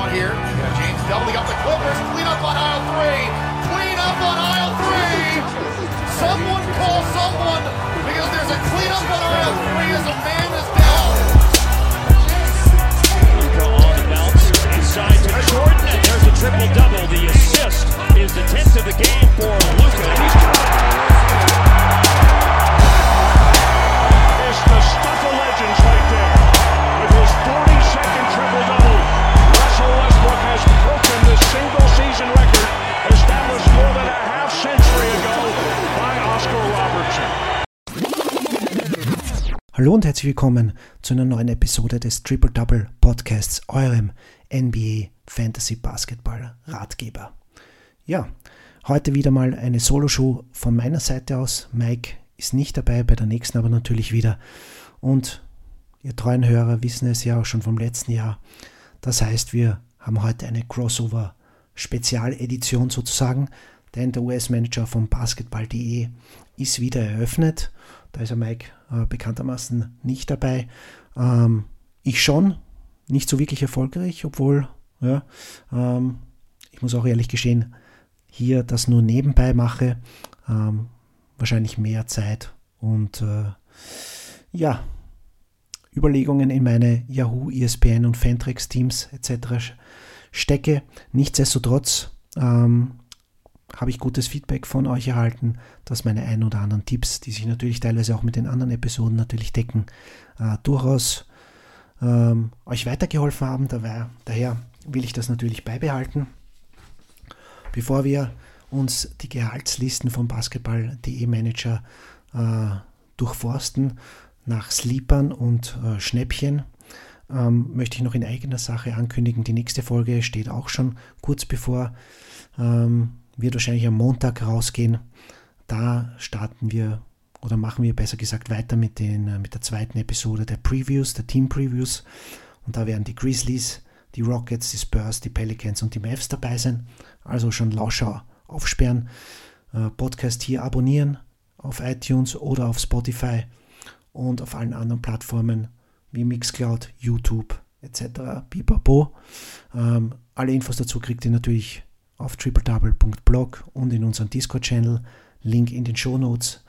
want here. James doubling up the Clippers. Clean up on aisle three. Clean up on aisle three. Someone call someone because there's a clean up on aisle three as a man is down. Luka on the bounce, inside to Jordan, and there's a triple double. The assist is the 10th of the game for Luka. He's It's Hallo und herzlich willkommen zu einer neuen Episode des Triple Double Podcasts, eurem NBA Fantasy Basketball Ratgeber. Ja, heute wieder mal eine Solo-Show von meiner Seite aus. Mike ist nicht dabei, bei der nächsten aber natürlich wieder. Und ihr treuen Hörer wissen es ja auch schon vom letzten Jahr. Das heißt, wir haben heute eine Crossover-Spezialedition sozusagen, denn der US-Manager von Basketball.de ist wieder eröffnet. Da ist der Mike äh, bekanntermaßen nicht dabei. Ähm, ich schon, nicht so wirklich erfolgreich, obwohl, ja, ähm, ich muss auch ehrlich gestehen, hier das nur nebenbei mache. Ähm, wahrscheinlich mehr Zeit und äh, ja, Überlegungen in meine Yahoo, ESPN und Fantrex Teams etc. stecke. Nichtsdestotrotz ähm, habe ich gutes Feedback von euch erhalten, dass meine ein oder anderen Tipps, die sich natürlich teilweise auch mit den anderen Episoden natürlich decken, äh, durchaus ähm, euch weitergeholfen haben. Dabei, daher will ich das natürlich beibehalten. Bevor wir uns die Gehaltslisten vom Basketball.de Manager äh, durchforsten nach Sleepern und äh, Schnäppchen, ähm, möchte ich noch in eigener Sache ankündigen. Die nächste Folge steht auch schon kurz bevor, ähm, wird wahrscheinlich am Montag rausgehen. Da starten wir oder machen wir besser gesagt weiter mit, den, äh, mit der zweiten Episode der Previews, der Team Previews. Und da werden die Grizzlies, die Rockets, die Spurs, die Pelicans und die Mavs dabei sein. Also schon Lauscher aufsperren, äh, Podcast hier abonnieren auf iTunes oder auf Spotify und auf allen anderen Plattformen wie Mixcloud, YouTube etc. Pipapo. Ähm, alle Infos dazu kriegt ihr natürlich auf tripledouble.blog und in unserem Discord-Channel. Link in den Show Notes.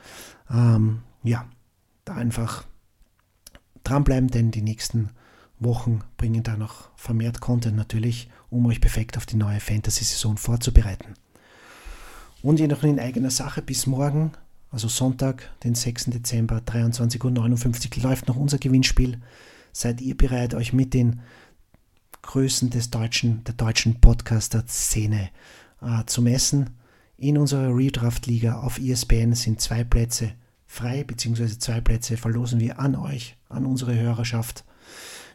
Ähm, ja, da einfach dranbleiben, denn die nächsten Wochen bringen da noch vermehrt Content natürlich, um euch perfekt auf die neue Fantasy-Saison vorzubereiten. Und je noch in eigener Sache bis morgen, also Sonntag, den 6. Dezember, 23.59 Uhr, läuft noch unser Gewinnspiel. Seid ihr bereit, euch mit den Größen des deutschen, der deutschen Podcaster-Szene äh, zu messen? In unserer Redraft-Liga auf ESPN sind zwei Plätze frei, beziehungsweise zwei Plätze verlosen wir an euch, an unsere Hörerschaft.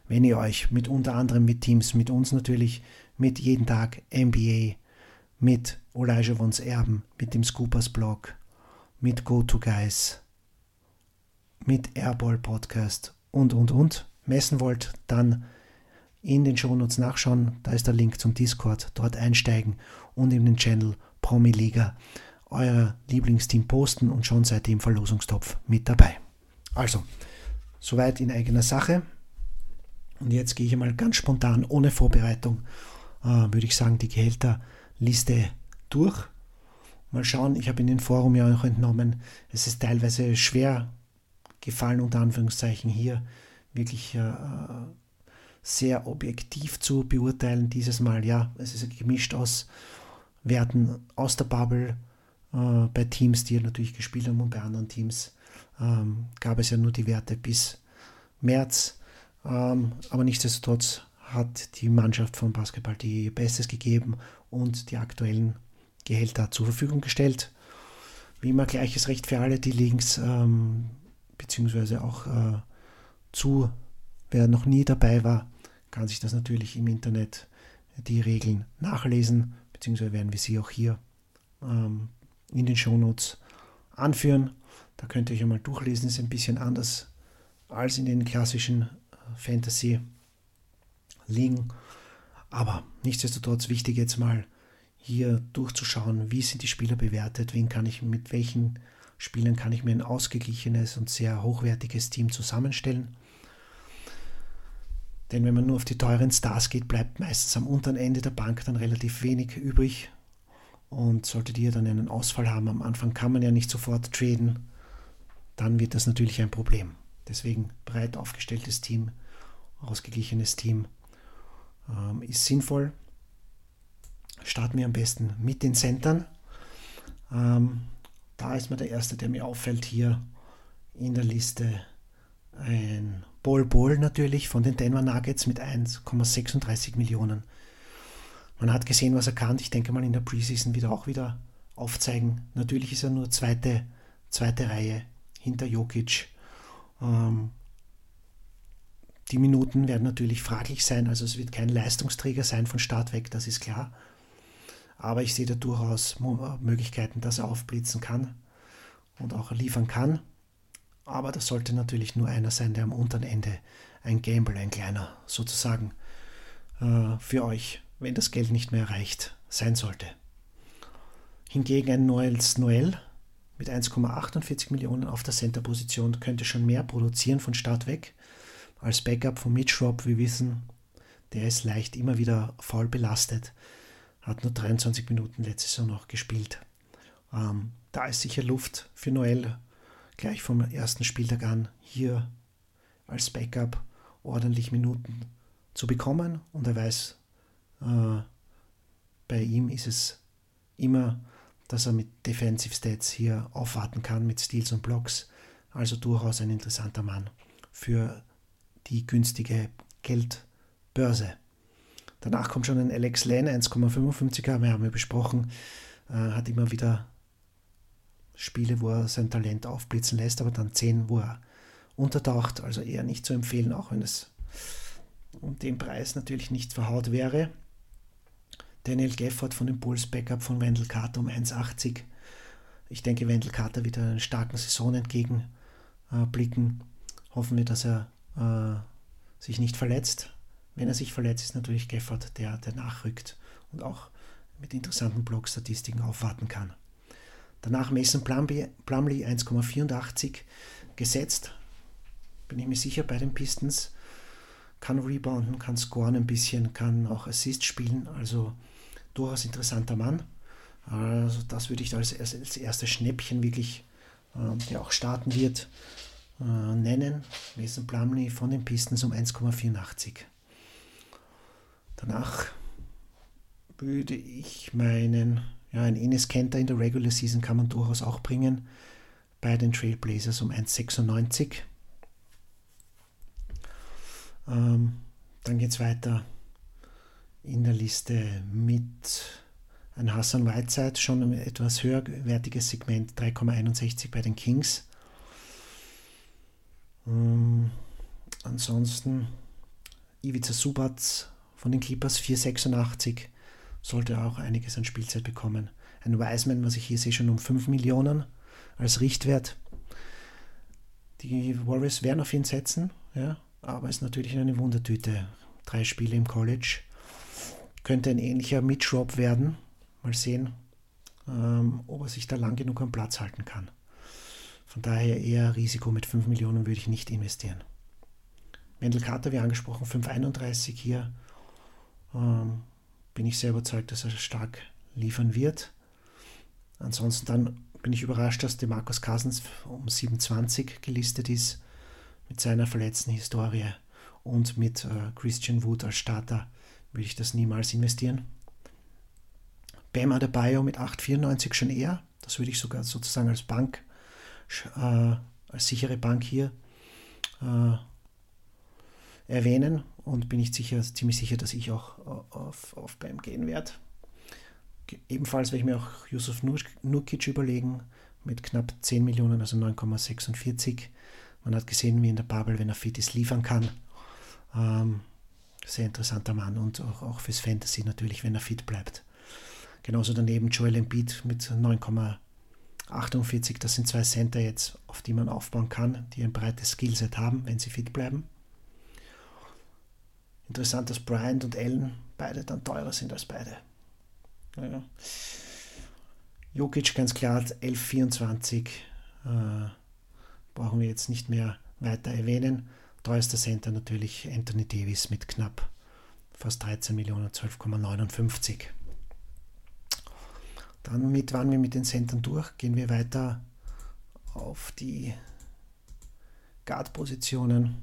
Wenn ihr euch mit unter anderem mit Teams, mit uns natürlich, mit jeden Tag NBA, mit Elijah Vons Erben, mit dem Scoopers Blog, mit GoToGuys, mit Airball Podcast und und und messen wollt, dann in den Shownotes nachschauen, da ist der Link zum Discord, dort einsteigen und in den Channel Promi Liga euer Lieblingsteam posten und schon seid ihr im Verlosungstopf mit dabei. Also, soweit in eigener Sache. Und jetzt gehe ich mal ganz spontan, ohne Vorbereitung, äh, würde ich sagen, die Gehälterliste durch. Mal schauen, ich habe in den Forum ja auch entnommen, es ist teilweise schwer gefallen, unter Anführungszeichen hier wirklich äh, sehr objektiv zu beurteilen. Dieses Mal, ja, es ist gemischt aus Werten aus der Bubble äh, bei Teams, die natürlich gespielt haben und bei anderen Teams ähm, gab es ja nur die Werte bis März. Ähm, aber nichtsdestotrotz hat die Mannschaft von Basketball die Bestes gegeben und die aktuellen Gehälter zur Verfügung gestellt. Wie immer gleiches Recht für alle, die Links ähm, beziehungsweise auch äh, zu, wer noch nie dabei war, kann sich das natürlich im Internet die Regeln nachlesen, beziehungsweise werden wir sie auch hier ähm, in den Shownotes anführen. Da könnt ihr euch einmal durchlesen, ist ein bisschen anders als in den klassischen äh, Fantasy-Ligen. Aber nichtsdestotrotz wichtig jetzt mal hier durchzuschauen, wie sind die Spieler bewertet, wen kann ich, mit welchen Spielern kann ich mir ein ausgeglichenes und sehr hochwertiges Team zusammenstellen. Denn wenn man nur auf die teuren Stars geht, bleibt meistens am unteren Ende der Bank dann relativ wenig übrig. Und solltet ihr dann einen Ausfall haben, am Anfang kann man ja nicht sofort traden, dann wird das natürlich ein Problem. Deswegen breit aufgestelltes Team, ausgeglichenes Team ähm, ist sinnvoll. Starten wir am besten mit den Centern. Ähm, da ist mir der erste, der mir auffällt hier in der Liste, ein Bol Bol natürlich von den Denver Nuggets mit 1,36 Millionen. Man hat gesehen, was er kann. Ich denke mal in der Preseason wieder auch wieder aufzeigen. Natürlich ist er nur zweite, zweite Reihe hinter Jokic. Ähm, die Minuten werden natürlich fraglich sein, also es wird kein Leistungsträger sein von Start weg, das ist klar. Aber ich sehe da durchaus Möglichkeiten, dass er aufblitzen kann und auch liefern kann. Aber das sollte natürlich nur einer sein, der am unteren Ende ein Gamble, ein kleiner sozusagen äh, für euch, wenn das Geld nicht mehr reicht, sein sollte. Hingegen ein Noels Noel mit 1,48 Millionen auf der Center-Position könnte schon mehr produzieren von Start weg. Als Backup von Mitch Rob, wir wissen, der ist leicht immer wieder faul belastet hat nur 23 Minuten letzte Saison noch gespielt. Ähm, da ist sicher Luft für Noel gleich vom ersten Spieltag an hier als Backup ordentlich Minuten zu bekommen. Und er weiß, äh, bei ihm ist es immer, dass er mit Defensive Stats hier aufwarten kann, mit Steals und Blocks. Also durchaus ein interessanter Mann für die günstige Geldbörse. Danach kommt schon ein Alex Lane, 1,55er, wir haben ja besprochen, äh, hat immer wieder Spiele, wo er sein Talent aufblitzen lässt, aber dann 10, wo er untertaucht, also eher nicht zu empfehlen, auch wenn es um den Preis natürlich nicht verhaut wäre. Daniel Gefford von dem Bulls Backup von Wendell Carter um 1,80. Ich denke, Wendell Carter wird einer starken Saison entgegenblicken. Äh, Hoffen wir, dass er äh, sich nicht verletzt. Wenn er sich verletzt, ist natürlich Geffert der, der nachrückt und auch mit interessanten Blockstatistiken aufwarten kann. Danach Mason Plumley, 1,84 gesetzt. Bin ich mir sicher bei den Pistons. Kann rebounden, kann scoren ein bisschen, kann auch Assist spielen. Also durchaus interessanter Mann. Also das würde ich als, als erstes Schnäppchen wirklich, äh, der auch starten wird, äh, nennen. Mason Plumley von den Pistons um 1,84. Danach würde ich meinen, ja, ein Ines Kenter in der Regular Season kann man durchaus auch bringen. Bei den Trailblazers um 1,96. Ähm, dann geht es weiter in der Liste mit ein Hassan Whiteside, schon ein etwas höherwertiges Segment, 3,61 bei den Kings. Ähm, ansonsten Ivica Subac von den Clippers 4,86 sollte auch einiges an Spielzeit bekommen. Ein Wiseman, was ich hier sehe, schon um 5 Millionen als Richtwert. Die Warriors werden auf ihn setzen, ja, aber ist natürlich eine Wundertüte. Drei Spiele im College. Könnte ein ähnlicher Mitch Rob werden. Mal sehen, ähm, ob er sich da lang genug am Platz halten kann. Von daher eher Risiko mit 5 Millionen würde ich nicht investieren. Wendell Carter, wie angesprochen, 5,31 hier ähm, bin ich sehr überzeugt, dass er stark liefern wird. Ansonsten dann bin ich überrascht, dass Demarcus Cousins um 27 gelistet ist mit seiner verletzten Historie und mit äh, Christian Wood als Starter würde ich das niemals investieren. Bam Adebayo mit 8,94 schon eher. Das würde ich sogar sozusagen als Bank, äh, als sichere Bank hier äh, erwähnen und bin ich sicher, ziemlich sicher, dass ich auch äh, auf, auf BAM gehen werde. Ebenfalls werde ich mir auch Yusuf Nukic überlegen mit knapp 10 Millionen, also 9,46. Man hat gesehen, wie in der Bubble, wenn er fit ist, liefern kann. Ähm, sehr interessanter Mann und auch, auch fürs Fantasy natürlich, wenn er fit bleibt. Genauso daneben Joel Embiid mit 9,48. Das sind zwei Center jetzt, auf die man aufbauen kann, die ein breites Skillset haben, wenn sie fit bleiben. Interessant, dass Bryant und Allen beide dann teurer sind als beide. Naja. Jokic ganz klar 11,24 äh, brauchen wir jetzt nicht mehr weiter erwähnen. teuerster Center natürlich Anthony Davis mit knapp fast 13 Millionen, 12,59. Dann mit, waren wir mit den Centern durch, gehen wir weiter auf die Guard-Positionen.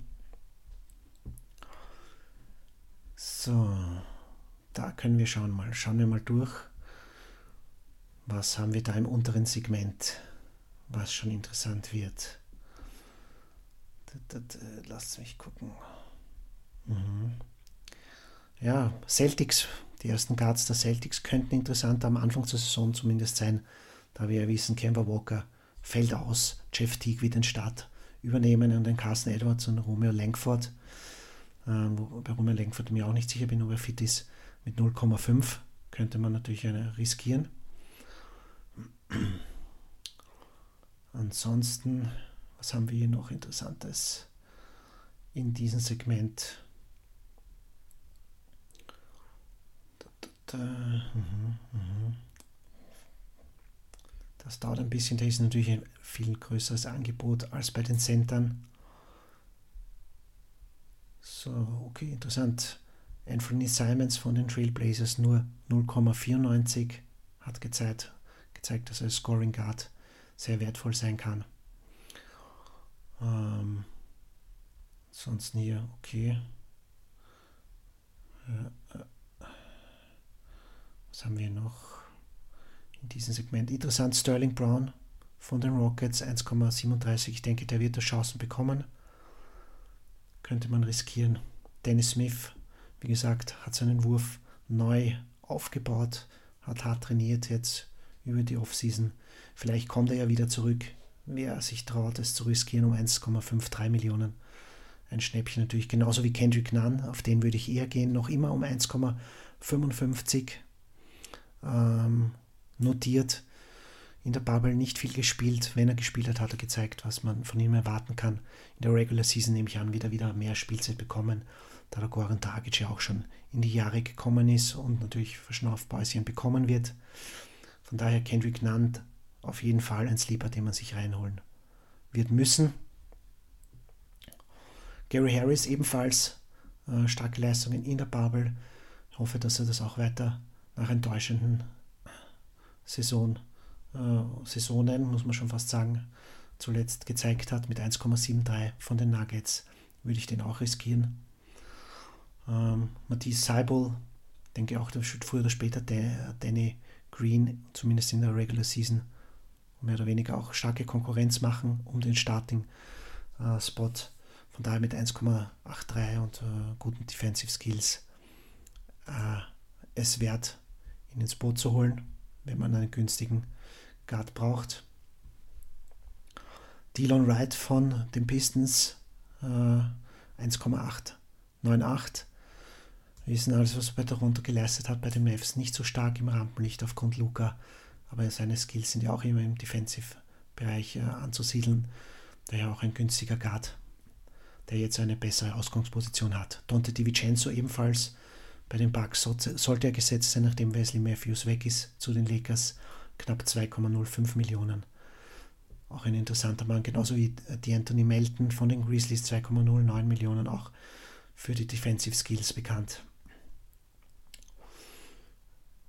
So, da können wir schauen mal. Schauen wir mal durch. Was haben wir da im unteren Segment, was schon interessant wird. Lasst mich gucken. Mhm. Ja, Celtics, die ersten Guards der Celtics könnten interessant am Anfang der Saison zumindest sein, da wir ja wissen, Kemba Walker fällt aus, Jeff Teague wird den Start übernehmen und den Carson Edwards und Romeo Langford. Bei Romeo Langford mir auch nicht sicher bin, ob er fit ist. Mit 0,5 könnte man natürlich eine riskieren. Ansonsten, was haben wir hier noch Interessantes in diesem Segment? Mhm, mhm. Das dauert ein bisschen, da ist natürlich ein viel größeres Angebot als bei den Centern. So, okay, interessant. Anthony Simons von den Trailblazers nur 0,94 hat gezeigt, gezeigt, dass er als Scoring Guard sehr wertvoll sein kann. Ähm, sonst hier, okay. Äh. Was haben wir noch in diesem Segment? Interessant, Sterling Brown von den Rockets 1,37. Ich denke, der wird da Chancen bekommen. Könnte man riskieren. Dennis Smith, wie gesagt, hat seinen Wurf neu aufgebaut, hat hart trainiert jetzt über die Offseason. Vielleicht kommt er ja wieder zurück. Wer sich traut, es zu riskieren um 1,53 Millionen. Ein Schnäppchen natürlich, genauso wie Kendrick Nunn, auf den würde ich eher gehen, noch immer um 1,55 ähm, notiert. In der Bubble nicht viel gespielt. Wenn er gespielt hat, hat er gezeigt, was man von ihm erwarten kann. In der Regular Season nehme ich an, wird er wieder mehr Spielzeit bekommen, da der Goran Dragic ja auch schon in die Jahre gekommen ist und natürlich Verschnaufpäuschen bekommen wird. Von daher Kendrick Nunn auf jeden Fall ein Sleeper, den man sich reinholen wird müssen. Gary Harris ebenfalls äh, starke Leistungen in der Bubble. Ich hoffe, dass er das auch weiter nach enttäuschenden Saison, Saisonen, muss man schon fast sagen, zuletzt gezeigt hat mit 1,73 von den Nuggets, würde ich den auch riskieren. Ähm, Matthias Seibel, denke auch, der früher oder später der Danny Green, zumindest in der Regular Season, mehr oder weniger auch starke Konkurrenz machen um den Starting-Spot. Äh, von daher mit 1,83 und äh, guten Defensive Skills äh, es wert, ihn ins Boot zu holen, wenn man einen günstigen Guard braucht. Dylan Wright von den Pistons äh, 1,898. Wir wissen alles, was er bei Toronto geleistet hat, bei den Mavs nicht so stark im Rampenlicht aufgrund Luca, aber seine Skills sind ja auch immer im Defensive-Bereich äh, anzusiedeln. Daher auch ein günstiger Guard, der jetzt eine bessere Ausgangsposition hat. Dante DiVincenzo ebenfalls bei den Bucks sollte er gesetzt sein, nachdem Wesley Matthews weg ist zu den Lakers. Knapp 2,05 Millionen. Auch ein interessanter Mann, genauso wie die Anthony Melton von den Grizzlies 2,09 Millionen, auch für die Defensive Skills bekannt.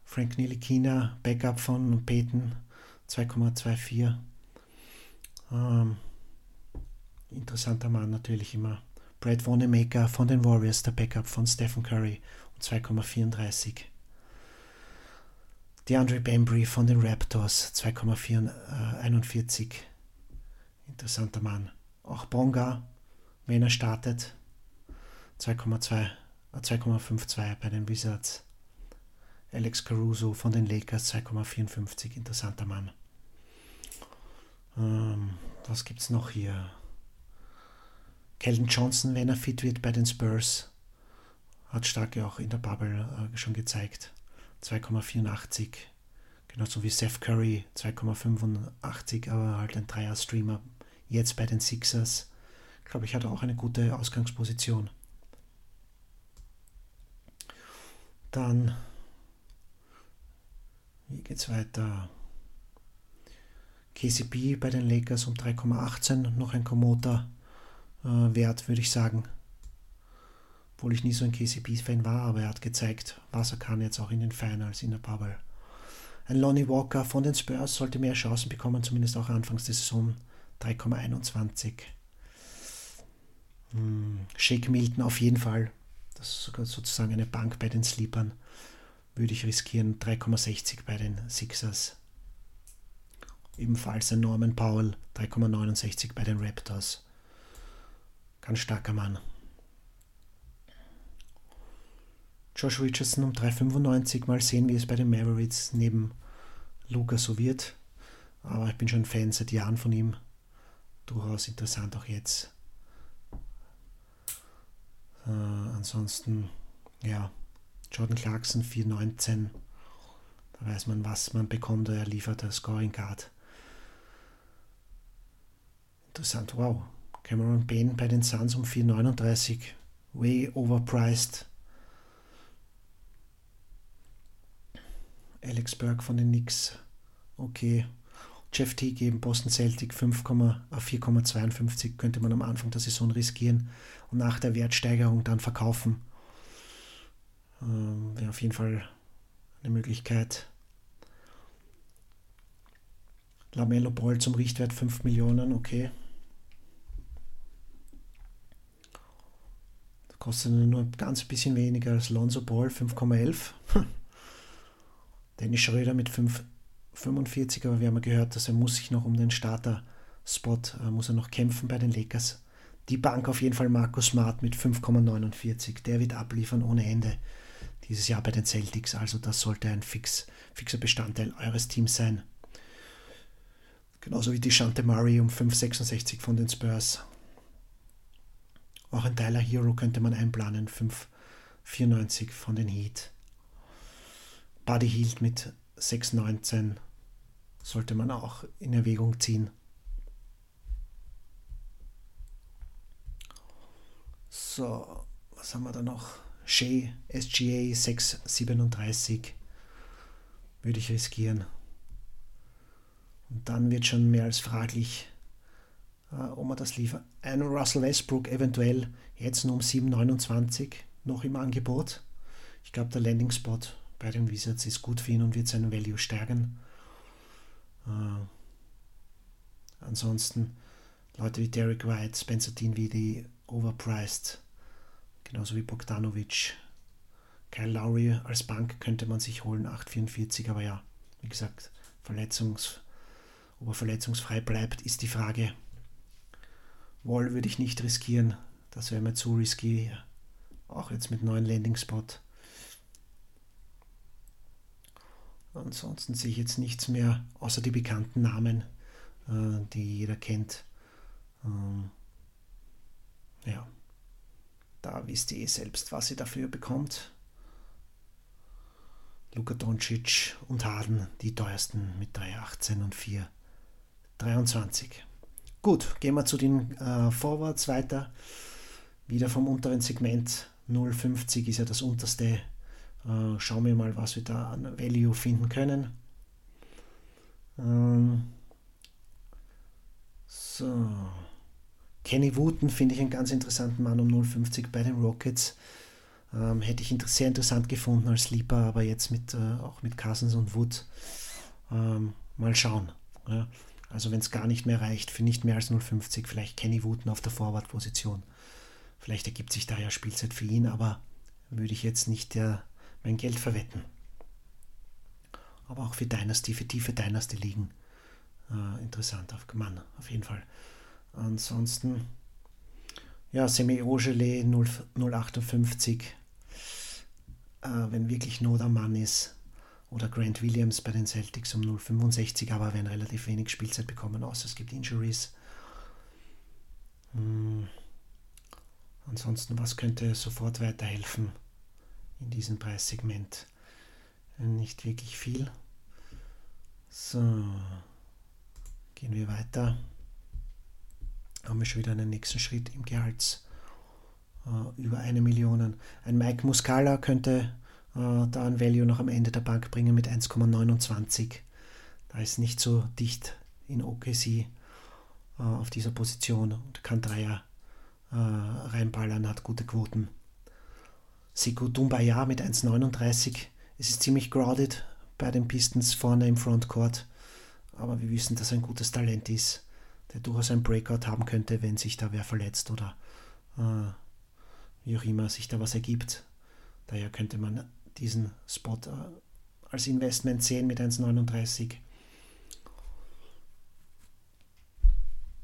Frank Nilikina, Backup von Peyton, 2,24. Ähm, interessanter Mann natürlich immer. Brad Wanamaker von den Warriors, der Backup von Stephen Curry, 2,34. DeAndre Bembry von den Raptors 2,41. Interessanter Mann. Auch Bonga, wenn er startet, 2,52 äh, bei den Wizards. Alex Caruso von den Lakers 2,54. Interessanter Mann. Ähm, was gibt es noch hier? Keldon Johnson, wenn er fit wird bei den Spurs, hat Starke auch in der Bubble äh, schon gezeigt. 2,84. Genauso wie Seth Curry 2,85, aber halt ein Dreier-Streamer. Jetzt bei den Sixers. Glaube ich, hat er auch eine gute Ausgangsposition. Dann, wie geht's weiter? KCP bei den Lakers um 3,18, noch ein Komoter äh, wert, würde ich sagen. Obwohl ich nie so ein KCP-Fan war, aber er hat gezeigt, was er kann jetzt auch in den Finals in der Bubble. Ein Lonnie Walker von den Spurs sollte mehr Chancen bekommen, zumindest auch anfangs der Saison 3,21. Hm, Shake Milton auf jeden Fall. Das ist sogar sozusagen eine Bank bei den Sleepern. Würde ich riskieren. 3,60 bei den Sixers. Ebenfalls ein Norman Powell. 3,69 bei den Raptors. Ganz starker Mann. Josh Richardson um 3,95. Mal sehen, wie es bei den Mavericks neben Luca so wird. Aber ich bin schon Fan seit Jahren von ihm. Durchaus interessant auch jetzt. Äh, ansonsten, ja, Jordan Clarkson 4,19. Da weiß man, was man bekommt. Er liefert der Scoring Guard. Interessant, wow. Cameron Bain bei den Suns um 4,39. Way overpriced. Alex Burke von den Knicks. Okay. Jeff T geben Boston Celtic 4,52 äh, könnte man am Anfang der Saison riskieren und nach der Wertsteigerung dann verkaufen. Ähm, Wäre auf jeden Fall eine Möglichkeit. Lamello Ball zum Richtwert 5 Millionen, okay. Das kostet nur ein ganz bisschen weniger als Lonzo Ball 5,11. Dennis Schröder mit 5,45, aber wir haben ja gehört, dass er muss sich noch um den Starter-Spot, äh, muss er noch kämpfen bei den Lakers. Die Bank auf jeden Fall Markus Smart mit 5,49. Der wird abliefern ohne Ende dieses Jahr bei den Celtics. Also das sollte ein fix, fixer Bestandteil eures Teams sein. Genauso wie die Shante Murray um 5,66 von den Spurs. Auch ein Tyler Hero könnte man einplanen, 5,94 von den Heat. Buddy Hield mit 6,19 sollte man auch in Erwägung ziehen. So, was haben wir da noch? Shea, SGA 637 würde ich riskieren. Und dann wird schon mehr als fraglich, äh, ob man das liefert. Ein Russell Westbrook eventuell jetzt nur um 7,29 noch im Angebot. Ich glaube, der Landing Spot bei den Wizards ist gut für ihn und wird seinen Value stärken. Äh, ansonsten Leute wie Derek White, Spencer Dinwiddie, overpriced, genauso wie Bogdanovic. Kyle Lowry als Bank könnte man sich holen, 8,44, aber ja, wie gesagt, Verletzungs, ob er verletzungsfrei bleibt, ist die Frage. Wall würde ich nicht riskieren, das wäre mir zu risky, auch jetzt mit neuen Landing Spot. Ansonsten sehe ich jetzt nichts mehr, außer die bekannten Namen, äh, die jeder kennt. Ähm, ja, da wisst ihr eh selbst, was ihr dafür bekommt. Luka Doncic und Harden, die teuersten mit 3,18 und 4,23. Gut, gehen wir zu den äh, Forwards weiter. Wieder vom unteren Segment 0,50 ist ja das unterste äh, schauen wir mal, was wir da an Value finden können. Ähm, so. Kenny Wooten finde ich einen ganz interessanten Mann um 0,50 bei den Rockets. Ähm, hätte ich sehr interessant gefunden als Sleeper, aber jetzt mit, äh, auch mit Cousins und Wood ähm, mal schauen. Ja. Also wenn es gar nicht mehr reicht für nicht mehr als 0,50, vielleicht Kenny Wooten auf der Forward-Position. Vielleicht ergibt sich da ja Spielzeit für ihn, aber würde ich jetzt nicht der mein Geld verwetten. Aber auch für Dynasty, für tiefe Dynasty liegen. Äh, interessant, auf Mann, auf jeden Fall. Ansonsten, ja, Semi Ogele 058. Äh, wenn wirklich Not am Mann ist. Oder Grant Williams bei den Celtics um 0,65, aber werden relativ wenig Spielzeit bekommen, außer es gibt Injuries. Hm. Ansonsten, was könnte sofort weiterhelfen? In diesem Preissegment. Nicht wirklich viel. So, gehen wir weiter. Haben wir schon wieder einen nächsten Schritt im Gehalts. Uh, über eine Million. Ein Mike Muscala könnte uh, da ein Value noch am Ende der Bank bringen mit 1,29. Da ist nicht so dicht in OKC uh, auf dieser Position und kann Dreier äh, reinballern, hat gute Quoten. Siku Dumbaya mit 1,39. Es ist ziemlich crowded bei den Pistons vorne im Frontcourt. Aber wir wissen, dass er ein gutes Talent ist, der durchaus ein Breakout haben könnte, wenn sich da wer verletzt oder äh, wie auch immer sich da was ergibt. Daher könnte man diesen Spot äh, als Investment sehen mit 1,39.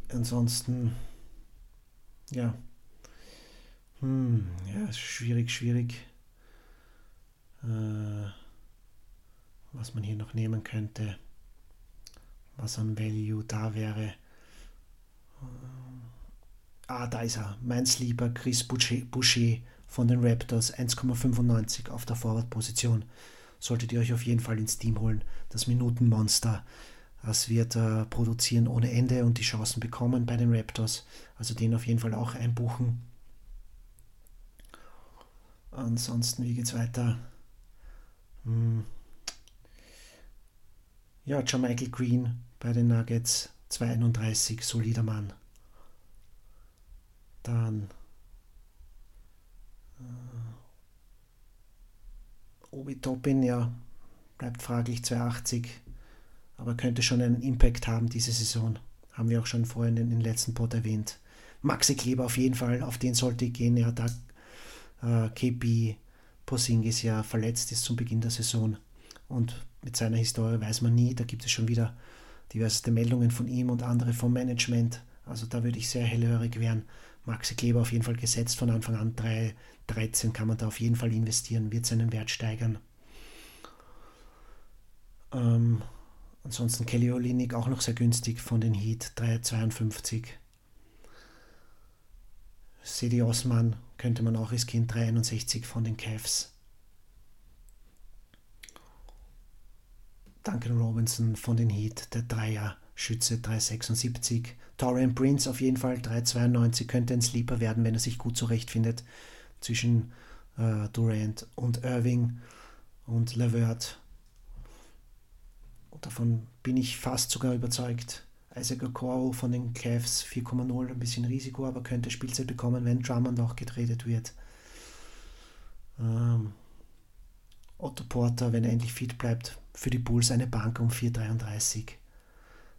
Ansonsten, ja, hm, ja, schwierig, schwierig. Äh, was man hier noch nehmen könnte, was an Value da wäre. Äh, ah, da ist er, mein Sleeper Chris Boucher von den Raptors, 1,95 auf der Forward-Position. Solltet ihr euch auf jeden Fall ins Team holen. Das Minutenmonster. Das wird äh, produzieren ohne Ende und die Chancen bekommen bei den Raptors. Also den auf jeden Fall auch einbuchen. Ansonsten, wie geht's weiter? Hm. Ja, John Michael Green bei den Nuggets, 231, solider Mann. Dann äh, Obi Toppin, ja, bleibt fraglich, 280, aber könnte schon einen Impact haben diese Saison. Haben wir auch schon vorhin in den letzten Pod erwähnt. Maxi Kleber auf jeden Fall, auf den sollte ich gehen. Da äh, KP Posingis ja verletzt ist zum Beginn der Saison. Und mit seiner Historie weiß man nie, da gibt es schon wieder diverse Meldungen von ihm und andere vom Management. Also da würde ich sehr hellhörig werden. Maxi Kleber auf jeden Fall gesetzt von Anfang an. 3, 13 kann man da auf jeden Fall investieren, wird seinen Wert steigern. Ähm, ansonsten Kelly Olinik auch noch sehr günstig von den Heat, 3,52. Sedi Osman könnte man auch riskieren, 361 von den Cavs. Duncan Robinson von den Heat, der Dreier, Schütze 376. Torian Prince auf jeden Fall 392 könnte ein Sleeper werden, wenn er sich gut zurechtfindet zwischen äh, Durant und Irving und Levert. Davon bin ich fast sogar überzeugt. Isaac Okoro von den Cavs 4,0, ein bisschen Risiko, aber könnte Spielzeit bekommen, wenn Drummond auch getradet wird. Ähm, Otto Porter, wenn er endlich fit bleibt, für die Bulls eine Bank um 4,33.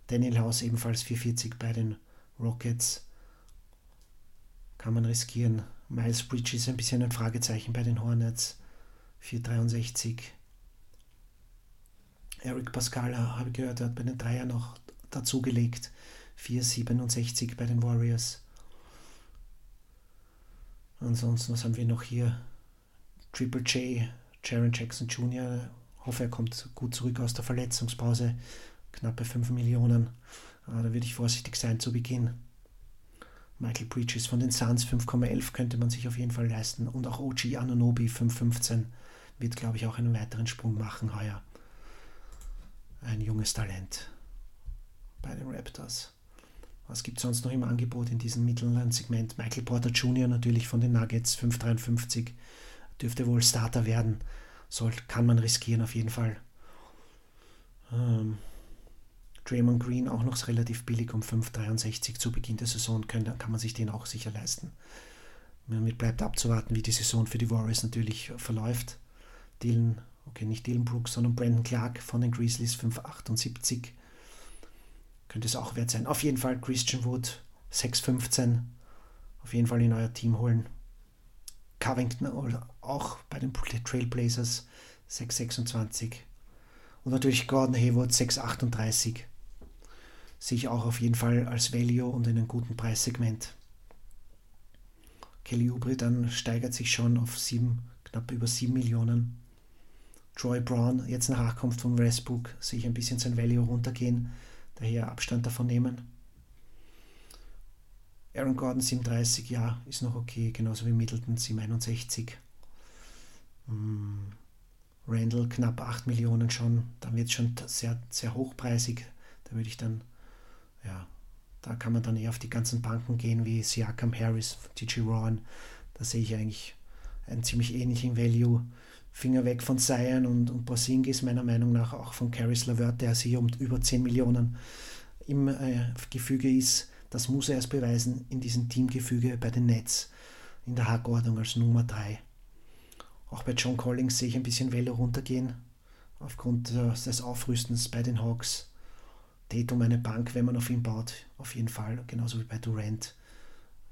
Daniel House ebenfalls 4,40 bei den Rockets. Kann man riskieren. Miles Bridges ein bisschen ein Fragezeichen bei den Hornets. 4,63. Eric Pascal habe ich gehört, hat bei den Dreier noch dazugelegt. 4,67 bei den Warriors. Ansonsten, was haben wir noch hier? Triple J, Jaron Jackson Jr. Hoffe, er kommt gut zurück aus der Verletzungspause. Knappe 5 Millionen. Ah, da würde ich vorsichtig sein zu Beginn. Michael Bridges von den Suns 5,11 könnte man sich auf jeden Fall leisten. Und auch OG Anunobi 5,15 wird, glaube ich, auch einen weiteren Sprung machen heuer. Ein junges Talent bei den Raptors. Was gibt es sonst noch im Angebot in diesem mittleren Segment? Michael Porter Jr. natürlich von den Nuggets, 5,53. Dürfte wohl Starter werden. Soll, kann man riskieren auf jeden Fall. Ähm, Draymond Green auch noch relativ billig um 5,63 zu Beginn der Saison. Können, kann man sich den auch sicher leisten. Damit bleibt abzuwarten, wie die Saison für die Warriors natürlich verläuft. Dylan, okay, nicht Dylan Brooks, sondern Brandon Clark von den Grizzlies 5,78 könnte es auch wert sein. Auf jeden Fall Christian Wood 6,15. Auf jeden Fall in euer Team holen. Covington auch bei den Trailblazers 6,26. Und natürlich Gordon Hayward 6,38. Sehe ich auch auf jeden Fall als Value und in einem guten Preissegment. Kelly Oubre dann steigert sich schon auf 7, knapp über 7 Millionen. Troy Brown, jetzt nach Nachkunft von Westbrook, sehe ich ein bisschen sein Value runtergehen daher Abstand davon nehmen. Aaron Gordon 37, ja, ist noch okay, genauso wie Middleton 761. Hm. Randall knapp 8 Millionen schon, dann wird es schon sehr, sehr hochpreisig. Da würde ich dann, ja, da kann man dann eher auf die ganzen Banken gehen, wie Siakam Harris, TG Rowan. Da sehe ich eigentlich einen ziemlich ähnlichen Value. Finger weg von Zion und, und Porzingis, meiner Meinung nach auch von Caris LeVert, der sich um über 10 Millionen im äh, Gefüge ist. Das muss er erst beweisen in diesem Teamgefüge bei den Nets in der Hackordnung als Nummer 3. Auch bei John Collins sehe ich ein bisschen Welle runtergehen aufgrund äh, des Aufrüstens bei den Hawks. Tatum eine Bank, wenn man auf ihn baut, auf jeden Fall, genauso wie bei Durant.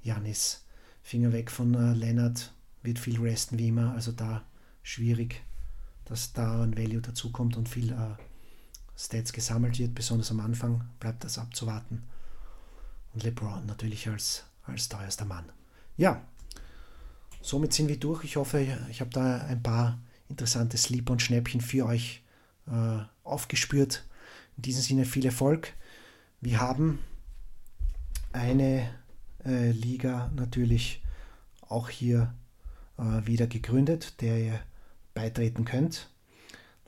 Janis, Finger weg von äh, Leonard, wird viel resten wie immer, also da schwierig, dass da ein Value dazukommt und viel äh, Stats gesammelt wird, besonders am Anfang bleibt das abzuwarten. Und LeBron natürlich als, als teuerster Mann. Ja, somit sind wir durch. Ich hoffe, ich habe da ein paar interessante Sleeper und Schnäppchen für euch äh, aufgespürt. In diesem Sinne viel Erfolg. Wir haben eine äh, Liga natürlich auch hier äh, wieder gegründet, der ihr beitreten könnt.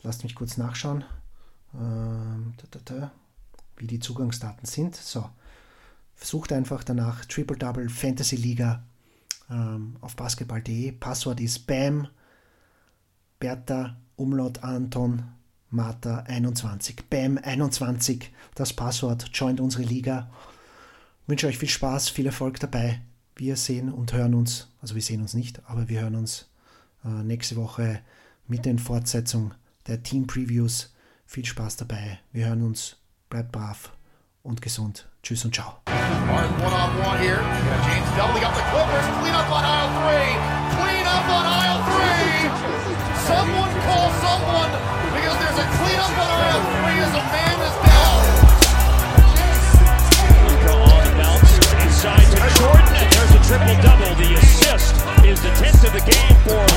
Lasst mich kurz nachschauen, ähm, wie die Zugangsdaten sind. So, versucht einfach danach Triple Double Fantasy Liga ähm, auf basketball.de. Passwort ist BAM Bertha Umlaut Anton Martha 21. BAM 21, das Passwort. Joint unsere Liga. Wünsche euch viel Spaß, viel Erfolg dabei. Wir sehen und hören uns, also wir sehen uns nicht, aber wir hören uns äh, nächste Woche mit den Fortsetzungen der Team Previews. Viel Spaß dabei. Wir hören uns. Bleibt brav und gesund. Tschüss und ciao. Martin one on one here. James doubling up the Clippers. Clean up on aisle three. Clean up on aisle three. Someone call someone because there's a clean up on aisle three as a man is down. Luka on the bounce inside to Jordan, and there's a triple double. The assist is the 10th of the game for